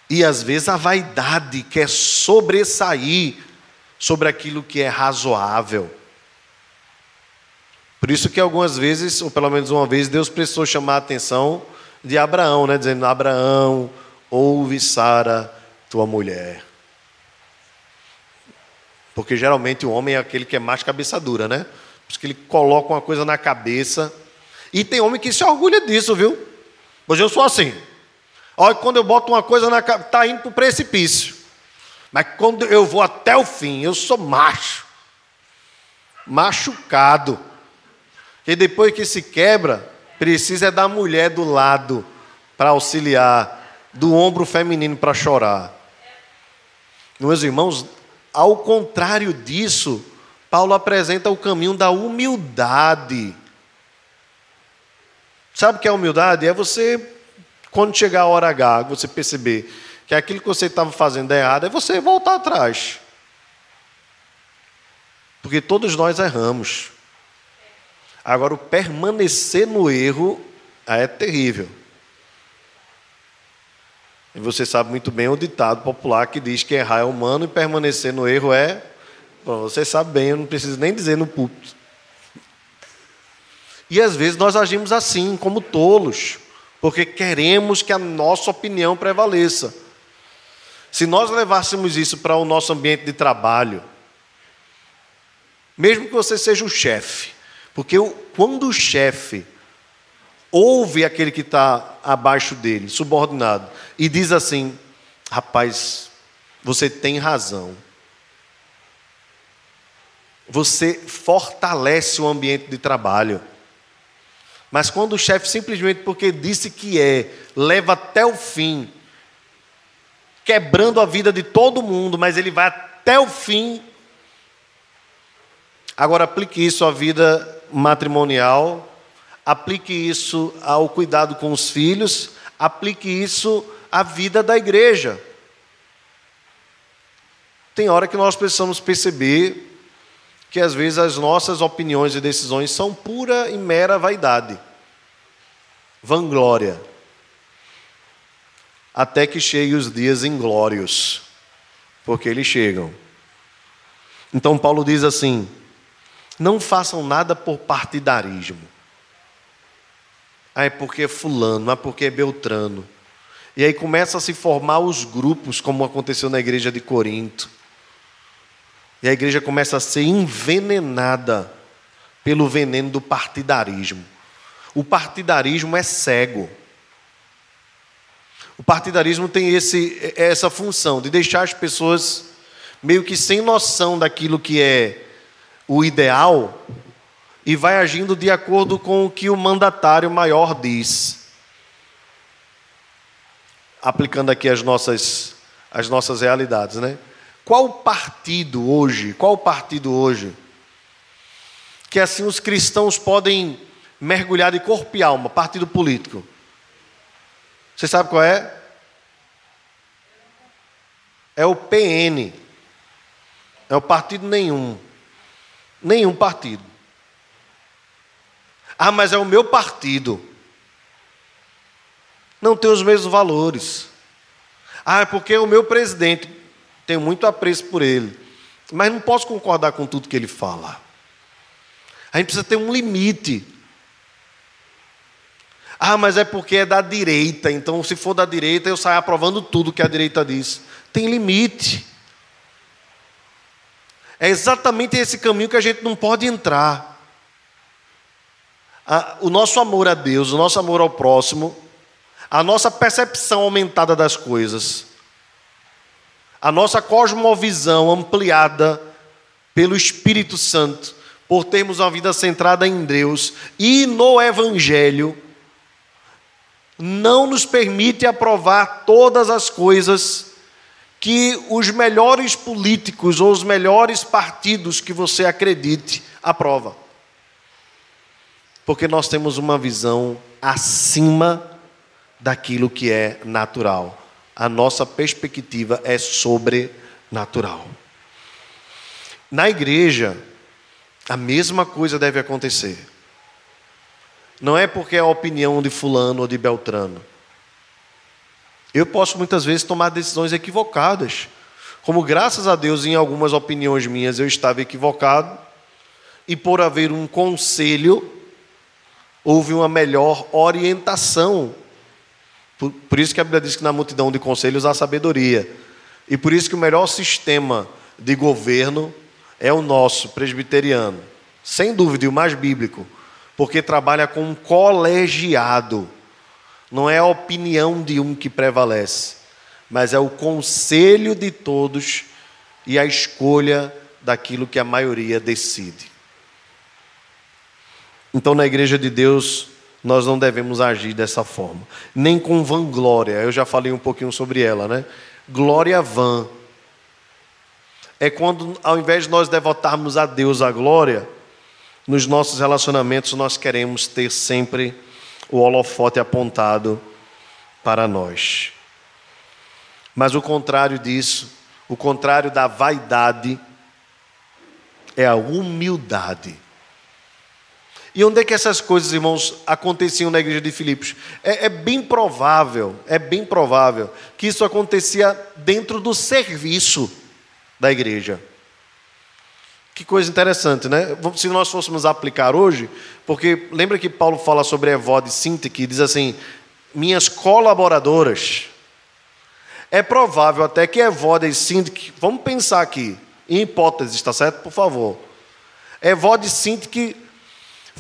E às vezes a vaidade quer sobressair sobre aquilo que é razoável. Por isso que algumas vezes, ou pelo menos uma vez, Deus precisou chamar a atenção de Abraão, né? dizendo: Abraão, ouve Sara, tua mulher. Porque geralmente o homem é aquele que é mais cabeça dura, né? Por isso que ele coloca uma coisa na cabeça. E tem homem que se orgulha disso, viu? Hoje eu sou assim. Olha, quando eu boto uma coisa na cabeça, está indo para o precipício. Mas quando eu vou até o fim, eu sou macho. Machucado. E depois que se quebra, precisa é da mulher do lado para auxiliar, do ombro feminino para chorar. Meus irmãos, ao contrário disso, Paulo apresenta o caminho da humildade. Sabe o que é humildade? É você, quando chegar a hora H, você perceber que aquilo que você estava fazendo é errado, é você voltar atrás. Porque todos nós erramos. Agora, o permanecer no erro é terrível. E você sabe muito bem o ditado popular que diz que errar é humano e permanecer no erro é. Bom, você sabe bem, eu não preciso nem dizer no púlpito. E às vezes nós agimos assim, como tolos, porque queremos que a nossa opinião prevaleça. Se nós levássemos isso para o nosso ambiente de trabalho, mesmo que você seja o chefe, porque quando o chefe ouve aquele que está abaixo dele, subordinado, e diz assim: rapaz, você tem razão. Você fortalece o ambiente de trabalho. Mas quando o chefe, simplesmente porque disse que é, leva até o fim, quebrando a vida de todo mundo, mas ele vai até o fim. Agora aplique isso à vida matrimonial, aplique isso ao cuidado com os filhos, aplique isso à vida da igreja. Tem hora que nós precisamos perceber que às vezes as nossas opiniões e decisões são pura e mera vaidade, vanglória, até que cheguem os dias inglórios, porque eles chegam. Então Paulo diz assim: não façam nada por partidarismo. Ah, é porque é fulano, ah, porque é Beltrano. E aí começa a se formar os grupos, como aconteceu na igreja de Corinto. E a igreja começa a ser envenenada pelo veneno do partidarismo. O partidarismo é cego. O partidarismo tem esse, essa função de deixar as pessoas meio que sem noção daquilo que é o ideal e vai agindo de acordo com o que o mandatário maior diz. Aplicando aqui as nossas, as nossas realidades, né? Qual partido hoje, qual partido hoje, que assim os cristãos podem mergulhar de corpo e alma, partido político? Você sabe qual é? É o PN. É o partido nenhum. Nenhum partido. Ah, mas é o meu partido. Não tem os mesmos valores. Ah, é porque o meu presidente. Tenho muito apreço por ele. Mas não posso concordar com tudo que ele fala. A gente precisa ter um limite. Ah, mas é porque é da direita. Então, se for da direita, eu saio aprovando tudo que a direita diz. Tem limite. É exatamente esse caminho que a gente não pode entrar. O nosso amor a Deus, o nosso amor ao próximo, a nossa percepção aumentada das coisas, a nossa cosmovisão ampliada pelo Espírito Santo, por termos uma vida centrada em Deus e no Evangelho, não nos permite aprovar todas as coisas que os melhores políticos ou os melhores partidos que você acredite aprova. Porque nós temos uma visão acima daquilo que é natural. A nossa perspectiva é sobrenatural. Na igreja, a mesma coisa deve acontecer. Não é porque é a opinião de fulano ou de Beltrano. Eu posso muitas vezes tomar decisões equivocadas. Como graças a Deus, em algumas opiniões minhas eu estava equivocado, e por haver um conselho, houve uma melhor orientação. Por, por, isso que a Bíblia diz que na multidão de conselhos há sabedoria. E por isso que o melhor sistema de governo é o nosso, presbiteriano. Sem dúvida, e o mais bíblico, porque trabalha com um colegiado não é a opinião de um que prevalece, mas é o conselho de todos e a escolha daquilo que a maioria decide. Então, na igreja de Deus, nós não devemos agir dessa forma, nem com vanglória. Eu já falei um pouquinho sobre ela, né? Glória vã. É quando, ao invés de nós devotarmos a Deus a glória, nos nossos relacionamentos nós queremos ter sempre o holofote apontado para nós. Mas o contrário disso, o contrário da vaidade, é a humildade. E onde é que essas coisas, irmãos, aconteciam na igreja de Filipos? É, é, bem provável, é bem provável que isso acontecia dentro do serviço da igreja. Que coisa interessante, né? Se nós fôssemos aplicar hoje, porque lembra que Paulo fala sobre Evode e Sinti, que diz assim: minhas colaboradoras. É provável até que Evode e Sinti, vamos pensar aqui, em hipóteses, está certo? Por favor. Evode e Sinti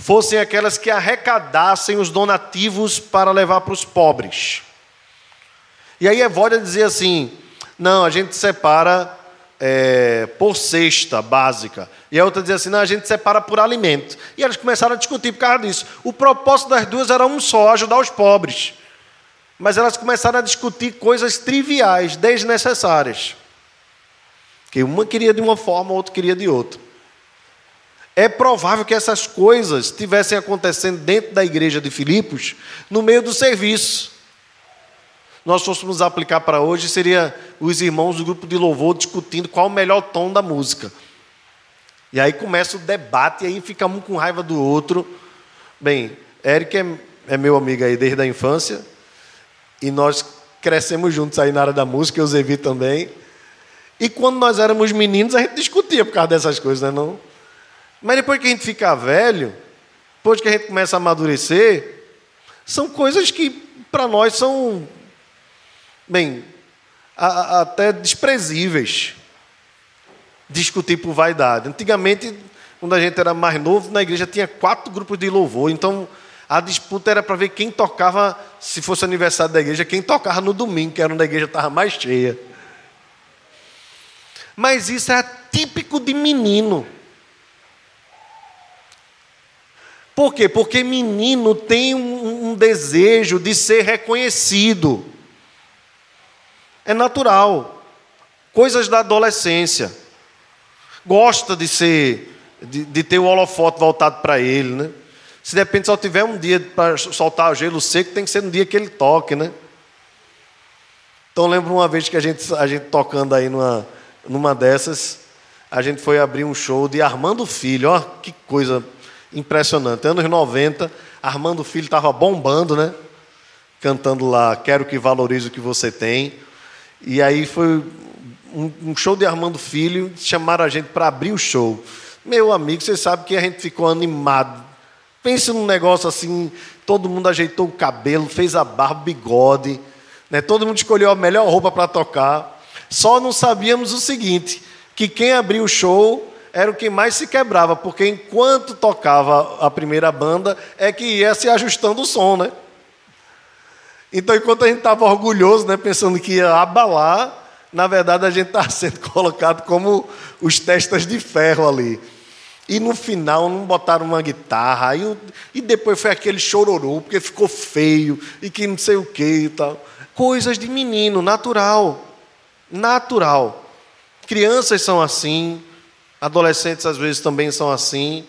fossem aquelas que arrecadassem os donativos para levar para os pobres. E aí Evódia dizia assim: não, a gente separa é, por cesta básica. E a outra dizia assim: não, a gente separa por alimento. E elas começaram a discutir por causa disso. O propósito das duas era um só: ajudar os pobres. Mas elas começaram a discutir coisas triviais, desnecessárias. Que uma queria de uma forma, a outra queria de outra. É provável que essas coisas estivessem acontecendo dentro da igreja de Filipos, no meio do serviço. Nós fôssemos aplicar para hoje, seria os irmãos do grupo de louvor discutindo qual o melhor tom da música. E aí começa o debate, e aí fica um com raiva do outro. Bem, Eric é, é meu amigo aí desde a infância, e nós crescemos juntos aí na área da música, eu Zevi também. E quando nós éramos meninos, a gente discutia por causa dessas coisas, né, não? Mas depois que a gente fica velho, depois que a gente começa a amadurecer, são coisas que para nós são, bem, a, a, até desprezíveis. Discutir por vaidade. Antigamente, quando a gente era mais novo, na igreja tinha quatro grupos de louvor, então a disputa era para ver quem tocava, se fosse aniversário da igreja, quem tocava no domingo, que era onde a igreja estava mais cheia. Mas isso é típico de menino. Por quê? Porque menino tem um, um desejo de ser reconhecido. É natural. Coisas da adolescência. Gosta de ser, de, de ter o holofote voltado para ele, né? Se de repente só tiver um dia para soltar o gelo seco, tem que ser no dia que ele toque, né? Então lembro uma vez que a gente, a gente tocando aí numa, numa dessas, a gente foi abrir um show de Armando Filho, ó, que coisa impressionante. Anos 90, Armando Filho estava bombando, né? Cantando lá, quero que valorize o que você tem. E aí foi um, show de Armando Filho, chamaram a gente para abrir o show. Meu amigo, você sabe que a gente ficou animado. Pense num negócio assim, todo mundo ajeitou o cabelo, fez a barba, bigode, né? todo mundo escolheu a melhor roupa para tocar. Só não sabíamos o seguinte, que quem abriu o show era o que mais se quebrava, porque enquanto tocava a primeira banda, é que ia se ajustando o som, né? Então, enquanto a gente estava orgulhoso, né, pensando que ia abalar, na verdade a gente estava sendo colocado como os testas de ferro ali. E no final não botaram uma guitarra, e, e depois foi aquele chororô, porque ficou feio, e que não sei o que e tal. Coisas de menino, natural. Natural. Crianças são assim, Adolescentes às vezes também são assim.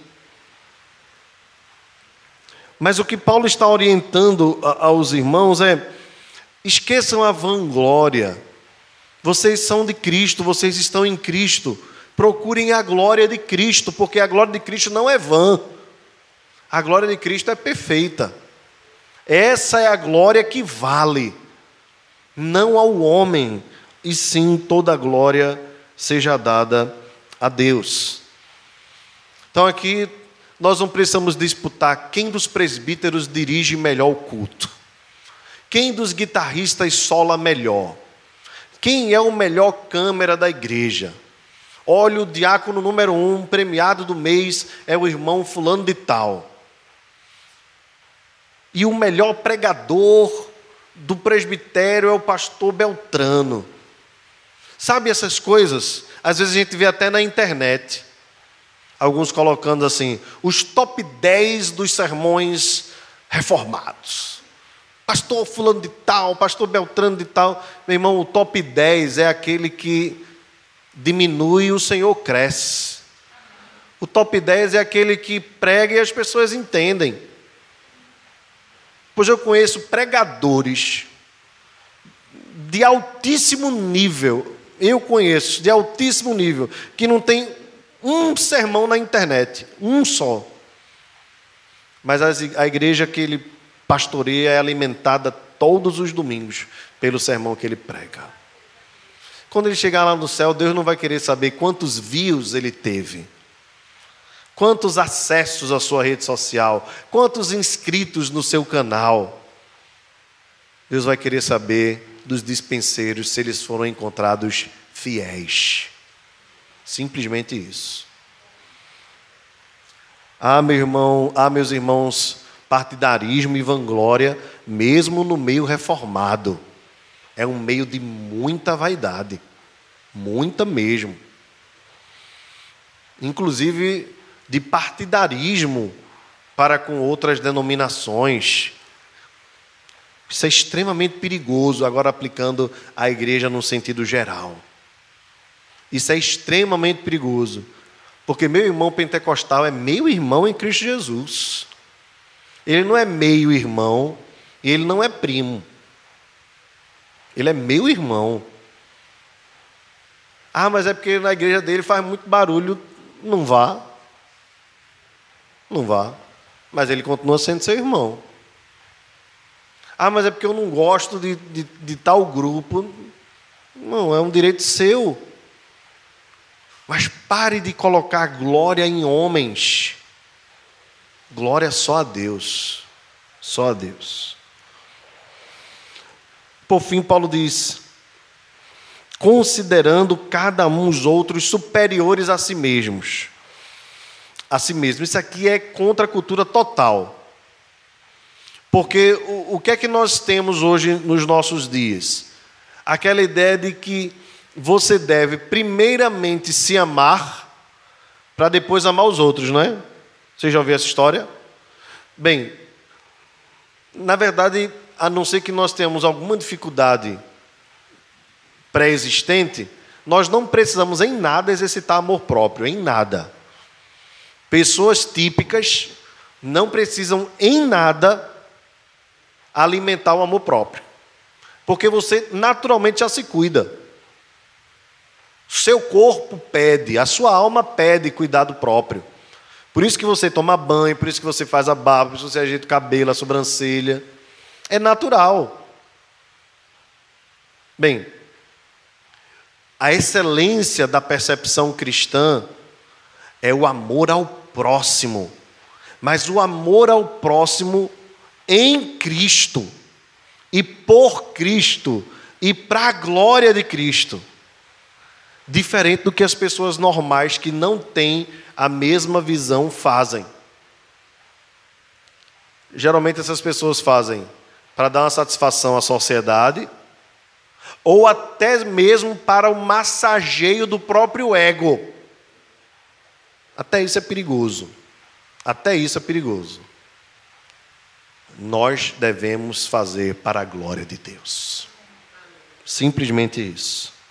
Mas o que Paulo está orientando aos irmãos é: esqueçam a vanglória. Vocês são de Cristo, vocês estão em Cristo. Procurem a glória de Cristo, porque a glória de Cristo não é vã. A glória de Cristo é perfeita. Essa é a glória que vale, não ao homem, e sim toda a glória seja dada a Deus. Então aqui nós não precisamos disputar quem dos presbíteros dirige melhor o culto, quem dos guitarristas sola melhor, quem é o melhor câmera da igreja. Olha, o diácono número um, premiado do mês, é o irmão fulano de tal. E o melhor pregador do presbitério é o pastor Beltrano. Sabe essas coisas? Às vezes a gente vê até na internet, alguns colocando assim, os top 10 dos sermões reformados. Pastor fulano de tal, pastor Beltrano de tal. Meu irmão, o top 10 é aquele que diminui e o Senhor cresce. O top 10 é aquele que prega e as pessoas entendem. Pois eu conheço pregadores de altíssimo nível, eu conheço de altíssimo nível, que não tem um sermão na internet, um só. Mas a igreja que ele pastoreia é alimentada todos os domingos pelo sermão que ele prega. Quando ele chegar lá no céu, Deus não vai querer saber quantos views ele teve, quantos acessos à sua rede social, quantos inscritos no seu canal. Deus vai querer saber dos dispenseiros se eles foram encontrados fiéis. Simplesmente isso. Ah, meu irmão, ah, meus irmãos, partidarismo e vanglória, mesmo no meio reformado, é um meio de muita vaidade, muita mesmo. Inclusive de partidarismo para com outras denominações. Isso é extremamente perigoso, agora aplicando a igreja no sentido geral. Isso é extremamente perigoso. Porque meu irmão pentecostal é meu irmão em Cristo Jesus. Ele não é meio irmão e ele não é primo. Ele é meu irmão. Ah, mas é porque na igreja dele faz muito barulho. Não vá. Não vá. Mas ele continua sendo seu irmão. Ah, mas é porque eu não gosto de, de, de tal grupo. Não, é um direito seu. Mas pare de colocar glória em homens. Glória só a Deus. Só a Deus. Por fim, Paulo diz: considerando cada um os outros superiores a si mesmos. A si mesmo. Isso aqui é contra a cultura total. Porque o, o que é que nós temos hoje nos nossos dias? Aquela ideia de que você deve primeiramente se amar para depois amar os outros, não é? Você já ouviu essa história? Bem, na verdade, a não ser que nós tenhamos alguma dificuldade pré-existente, nós não precisamos em nada exercitar amor próprio, em nada. Pessoas típicas não precisam em nada alimentar o amor próprio, porque você naturalmente já se cuida. Seu corpo pede, a sua alma pede cuidado próprio. Por isso que você toma banho, por isso que você faz a barba, por isso que você ajeita o cabelo, a sobrancelha. É natural. Bem, a excelência da percepção cristã é o amor ao próximo. Mas o amor ao próximo em Cristo, e por Cristo, e para a glória de Cristo diferente do que as pessoas normais que não têm a mesma visão fazem. Geralmente essas pessoas fazem para dar uma satisfação à sociedade ou até mesmo para o massageio do próprio ego. Até isso é perigoso. Até isso é perigoso. Nós devemos fazer para a glória de Deus. Simplesmente isso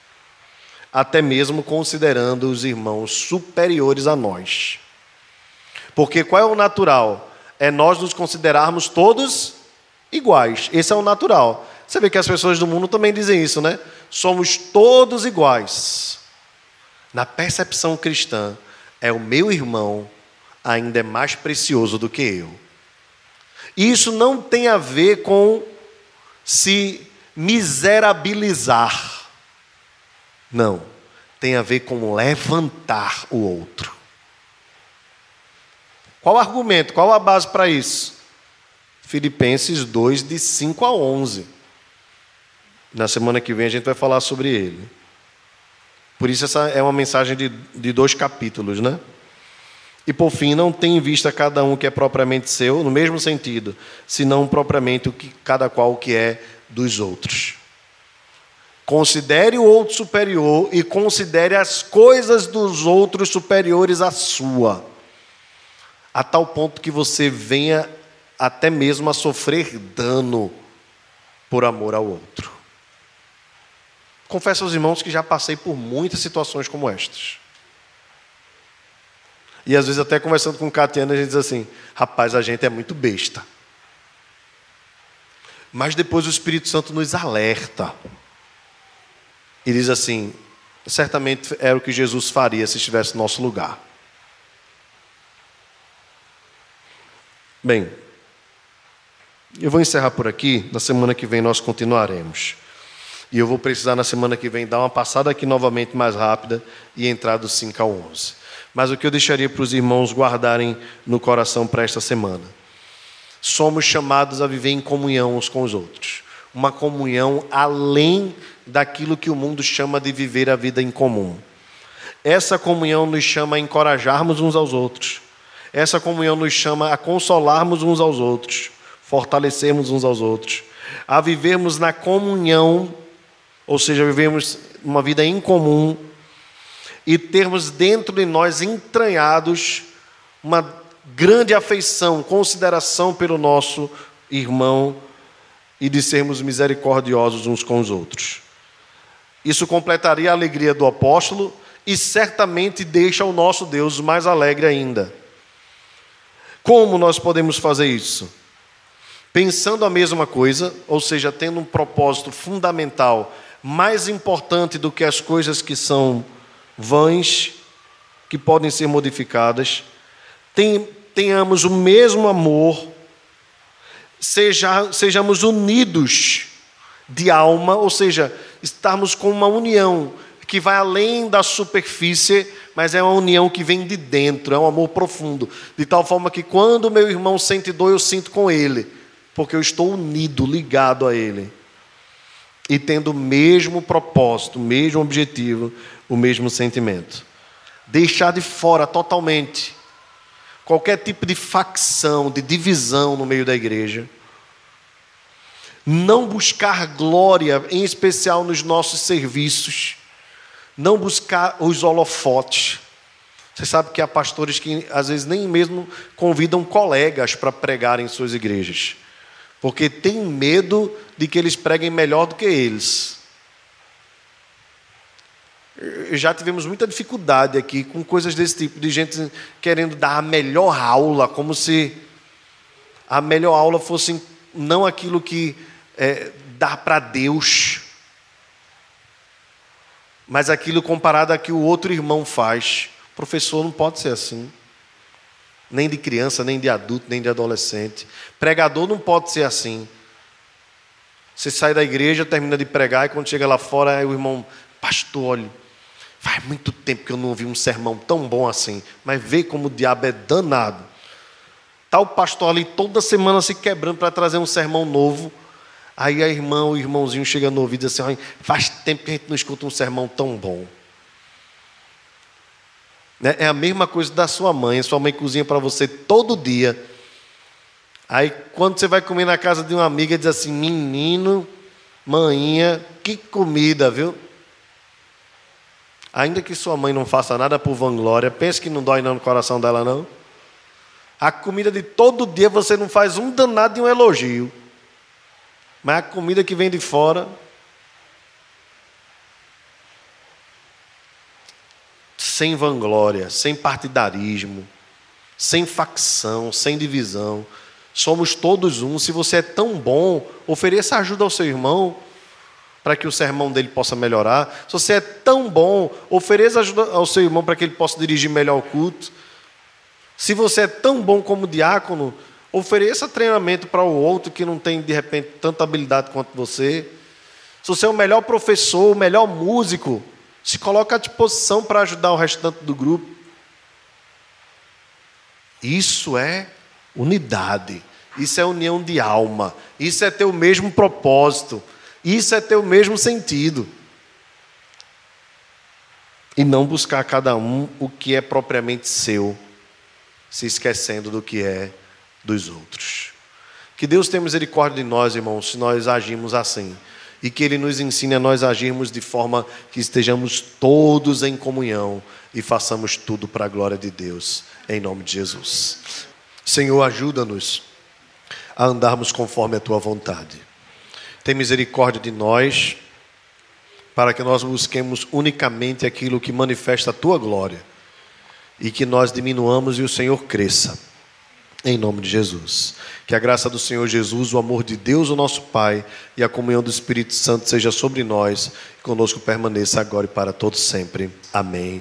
até mesmo considerando os irmãos superiores a nós. Porque qual é o natural? É nós nos considerarmos todos iguais. Esse é o natural. Você vê que as pessoas do mundo também dizem isso, né? Somos todos iguais. Na percepção cristã, é o meu irmão ainda é mais precioso do que eu. Isso não tem a ver com se miserabilizar. Não. Tem a ver com levantar o outro. Qual o argumento? Qual a base para isso? Filipenses 2, de 5 a 11. Na semana que vem a gente vai falar sobre ele. Por isso, essa é uma mensagem de, de dois capítulos, né? E por fim, não tem em vista cada um que é propriamente seu, no mesmo sentido, senão propriamente o que cada qual que é dos outros. Considere o outro superior e considere as coisas dos outros superiores à sua, a tal ponto que você venha até mesmo a sofrer dano por amor ao outro. Confesso aos irmãos que já passei por muitas situações como estas. E às vezes até conversando com o Catiana, a gente diz assim: rapaz, a gente é muito besta. Mas depois o Espírito Santo nos alerta e diz assim: certamente era o que Jesus faria se estivesse no nosso lugar. Bem, eu vou encerrar por aqui, na semana que vem nós continuaremos. E eu vou precisar na semana que vem dar uma passada aqui novamente mais rápida e entrar do 5 ao 11. Mas o que eu deixaria para os irmãos guardarem no coração para esta semana? Somos chamados a viver em comunhão uns com os outros. Uma comunhão além daquilo que o mundo chama de viver a vida em comum. Essa comunhão nos chama a encorajarmos uns aos outros. Essa comunhão nos chama a consolarmos uns aos outros, fortalecermos uns aos outros, a vivermos na comunhão ou seja, vivemos uma vida em comum e termos dentro de nós entranhados uma grande afeição, consideração pelo nosso irmão e de sermos misericordiosos uns com os outros. Isso completaria a alegria do apóstolo e certamente deixa o nosso Deus mais alegre ainda. Como nós podemos fazer isso? Pensando a mesma coisa, ou seja, tendo um propósito fundamental mais importante do que as coisas que são vãs, que podem ser modificadas, tenhamos o mesmo amor, seja, sejamos unidos de alma, ou seja, estarmos com uma união que vai além da superfície, mas é uma união que vem de dentro, é um amor profundo, de tal forma que quando meu irmão sente dor, eu sinto com ele, porque eu estou unido, ligado a ele. E tendo o mesmo propósito, o mesmo objetivo, o mesmo sentimento. Deixar de fora totalmente qualquer tipo de facção, de divisão no meio da igreja. Não buscar glória, em especial nos nossos serviços. Não buscar os holofotes. Você sabe que há pastores que às vezes nem mesmo convidam colegas para pregar em suas igrejas porque tem medo de que eles preguem melhor do que eles. Já tivemos muita dificuldade aqui com coisas desse tipo, de gente querendo dar a melhor aula, como se a melhor aula fosse não aquilo que é, dá para Deus, mas aquilo comparado a que o outro irmão faz. O professor não pode ser assim nem de criança, nem de adulto, nem de adolescente. Pregador não pode ser assim. Você sai da igreja, termina de pregar, e quando chega lá fora, o irmão, pastor, olha, faz muito tempo que eu não ouvi um sermão tão bom assim, mas vê como o diabo é danado. Está o pastor ali toda semana se quebrando para trazer um sermão novo. Aí a irmã, o irmãozinho chega no ouvido e diz assim: faz tempo que a gente não escuta um sermão tão bom. Né? É a mesma coisa da sua mãe. Sua mãe cozinha para você todo dia. Aí, quando você vai comer na casa de uma amiga, diz assim: Menino, manhinha, que comida, viu? Ainda que sua mãe não faça nada por vanglória, pense que não dói não no coração dela, não. A comida de todo dia você não faz um danado de um elogio. Mas a comida que vem de fora, sem vanglória, sem partidarismo, sem facção, sem divisão. Somos todos um. Se você é tão bom, ofereça ajuda ao seu irmão para que o sermão dele possa melhorar. Se você é tão bom, ofereça ajuda ao seu irmão para que ele possa dirigir melhor o culto. Se você é tão bom como diácono, ofereça treinamento para o outro que não tem de repente tanta habilidade quanto você. Se você é o melhor professor, o melhor músico, se coloca à disposição para ajudar o restante do grupo. Isso é unidade. Isso é união de alma. Isso é ter o mesmo propósito. Isso é ter o mesmo sentido. E não buscar cada um o que é propriamente seu, se esquecendo do que é dos outros. Que Deus tenha misericórdia de nós, irmãos, se nós agimos assim e que Ele nos ensine a nós agirmos de forma que estejamos todos em comunhão e façamos tudo para a glória de Deus, em nome de Jesus. Senhor, ajuda-nos a andarmos conforme a Tua vontade. Tem misericórdia de nós, para que nós busquemos unicamente aquilo que manifesta a Tua glória e que nós diminuamos e o Senhor cresça. Em nome de Jesus. Que a graça do Senhor Jesus, o amor de Deus, o nosso Pai, e a comunhão do Espírito Santo seja sobre nós e conosco permaneça agora e para todos sempre. Amém.